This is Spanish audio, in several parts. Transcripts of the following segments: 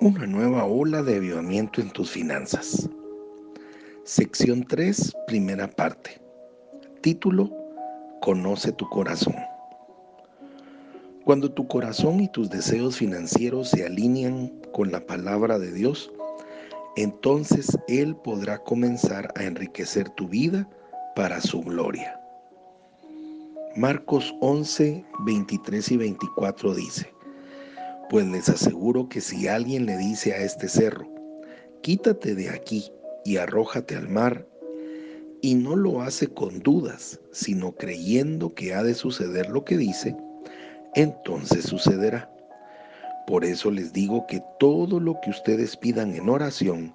Una nueva ola de avivamiento en tus finanzas. Sección 3, primera parte. Título, Conoce tu corazón. Cuando tu corazón y tus deseos financieros se alinean con la palabra de Dios, entonces Él podrá comenzar a enriquecer tu vida para su gloria. Marcos 11, 23 y 24 dice, Pues les aseguro que si alguien le dice a este cerro, quítate de aquí y arrójate al mar, y no lo hace con dudas, sino creyendo que ha de suceder lo que dice, entonces sucederá. Por eso les digo que todo lo que ustedes pidan en oración,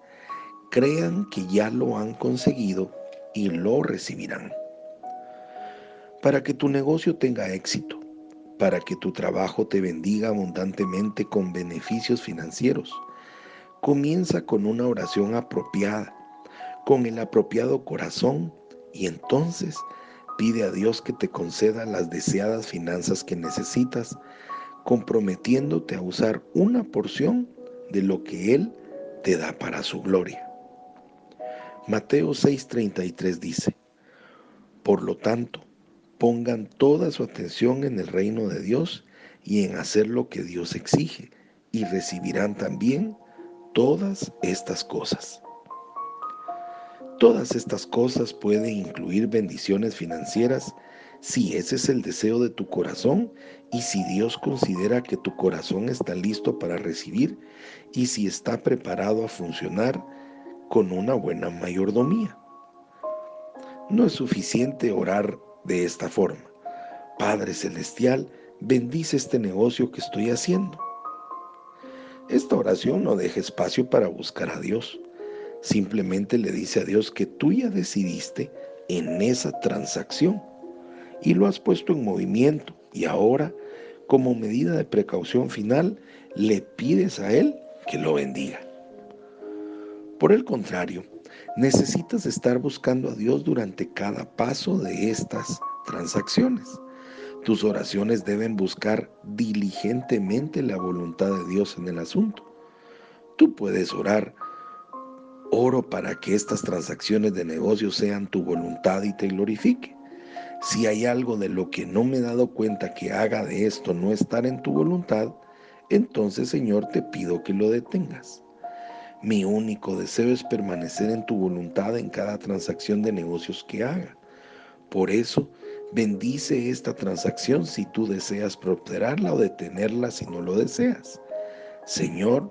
crean que ya lo han conseguido y lo recibirán para que tu negocio tenga éxito, para que tu trabajo te bendiga abundantemente con beneficios financieros. Comienza con una oración apropiada, con el apropiado corazón y entonces pide a Dios que te conceda las deseadas finanzas que necesitas, comprometiéndote a usar una porción de lo que Él te da para su gloria. Mateo 6:33 dice, Por lo tanto, pongan toda su atención en el reino de Dios y en hacer lo que Dios exige, y recibirán también todas estas cosas. Todas estas cosas pueden incluir bendiciones financieras si ese es el deseo de tu corazón y si Dios considera que tu corazón está listo para recibir y si está preparado a funcionar con una buena mayordomía. No es suficiente orar de esta forma. Padre Celestial, bendice este negocio que estoy haciendo. Esta oración no deja espacio para buscar a Dios. Simplemente le dice a Dios que tú ya decidiste en esa transacción y lo has puesto en movimiento y ahora, como medida de precaución final, le pides a Él que lo bendiga. Por el contrario, necesitas estar buscando a Dios durante cada paso de estas transacciones. Tus oraciones deben buscar diligentemente la voluntad de Dios en el asunto. Tú puedes orar, oro para que estas transacciones de negocio sean tu voluntad y te glorifique. Si hay algo de lo que no me he dado cuenta que haga de esto no estar en tu voluntad, entonces Señor te pido que lo detengas. Mi único deseo es permanecer en tu voluntad en cada transacción de negocios que haga. Por eso, bendice esta transacción si tú deseas prosperarla o detenerla si no lo deseas. Señor,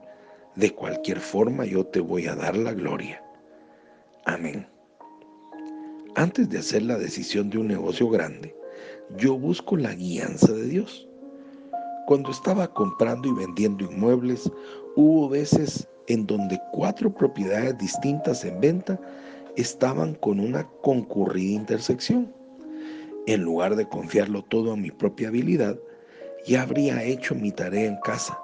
de cualquier forma yo te voy a dar la gloria. Amén. Antes de hacer la decisión de un negocio grande, yo busco la guianza de Dios. Cuando estaba comprando y vendiendo inmuebles, hubo veces en donde cuatro propiedades distintas en venta estaban con una concurrida intersección. En lugar de confiarlo todo a mi propia habilidad, ya habría hecho mi tarea en casa,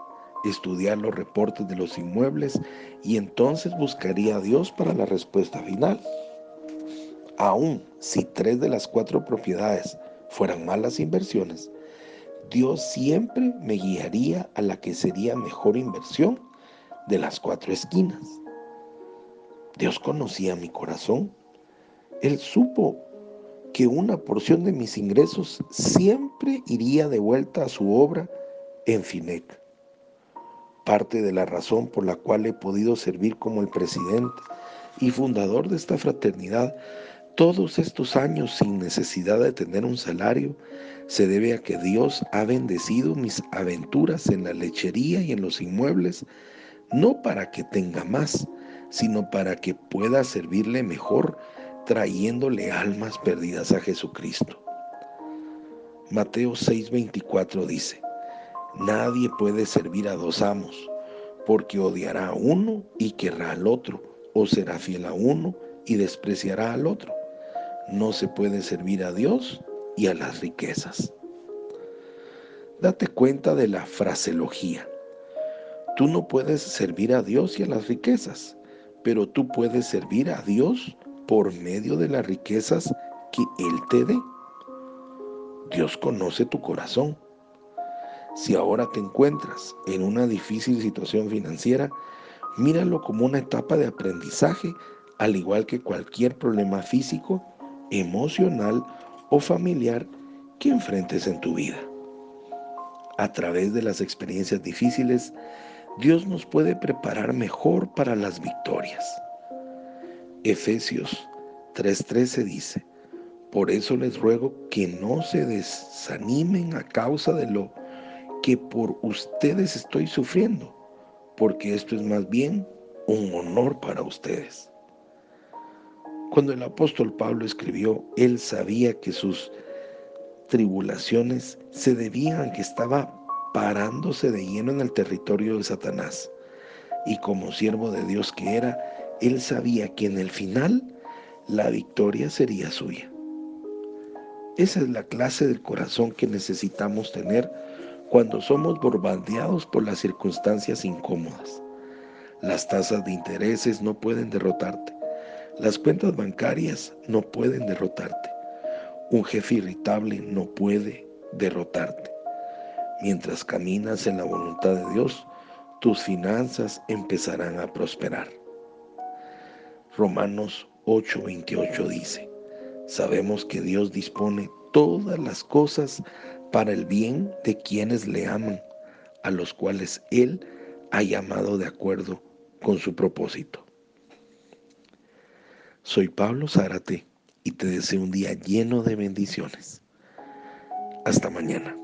estudiar los reportes de los inmuebles y entonces buscaría a Dios para la respuesta final. Aún si tres de las cuatro propiedades fueran malas inversiones, Dios siempre me guiaría a la que sería mejor inversión de las cuatro esquinas. Dios conocía mi corazón. Él supo que una porción de mis ingresos siempre iría de vuelta a su obra en FINEC. Parte de la razón por la cual he podido servir como el presidente y fundador de esta fraternidad todos estos años sin necesidad de tener un salario se debe a que Dios ha bendecido mis aventuras en la lechería y en los inmuebles no para que tenga más, sino para que pueda servirle mejor trayéndole almas perdidas a Jesucristo. Mateo 6:24 dice, Nadie puede servir a dos amos, porque odiará a uno y querrá al otro, o será fiel a uno y despreciará al otro. No se puede servir a Dios y a las riquezas. Date cuenta de la fraseología. Tú no puedes servir a Dios y a las riquezas, pero tú puedes servir a Dios por medio de las riquezas que Él te dé. Dios conoce tu corazón. Si ahora te encuentras en una difícil situación financiera, míralo como una etapa de aprendizaje, al igual que cualquier problema físico, emocional o familiar que enfrentes en tu vida. A través de las experiencias difíciles, Dios nos puede preparar mejor para las victorias. Efesios 3:13 dice, por eso les ruego que no se desanimen a causa de lo que por ustedes estoy sufriendo, porque esto es más bien un honor para ustedes. Cuando el apóstol Pablo escribió, él sabía que sus tribulaciones se debían a que estaba parándose de lleno en el territorio de Satanás. Y como siervo de Dios que era, él sabía que en el final la victoria sería suya. Esa es la clase del corazón que necesitamos tener cuando somos bombardeados por las circunstancias incómodas. Las tasas de intereses no pueden derrotarte. Las cuentas bancarias no pueden derrotarte. Un jefe irritable no puede derrotarte. Mientras caminas en la voluntad de Dios, tus finanzas empezarán a prosperar. Romanos 8:28 dice, sabemos que Dios dispone todas las cosas para el bien de quienes le aman, a los cuales Él ha llamado de acuerdo con su propósito. Soy Pablo Zárate y te deseo un día lleno de bendiciones. Hasta mañana.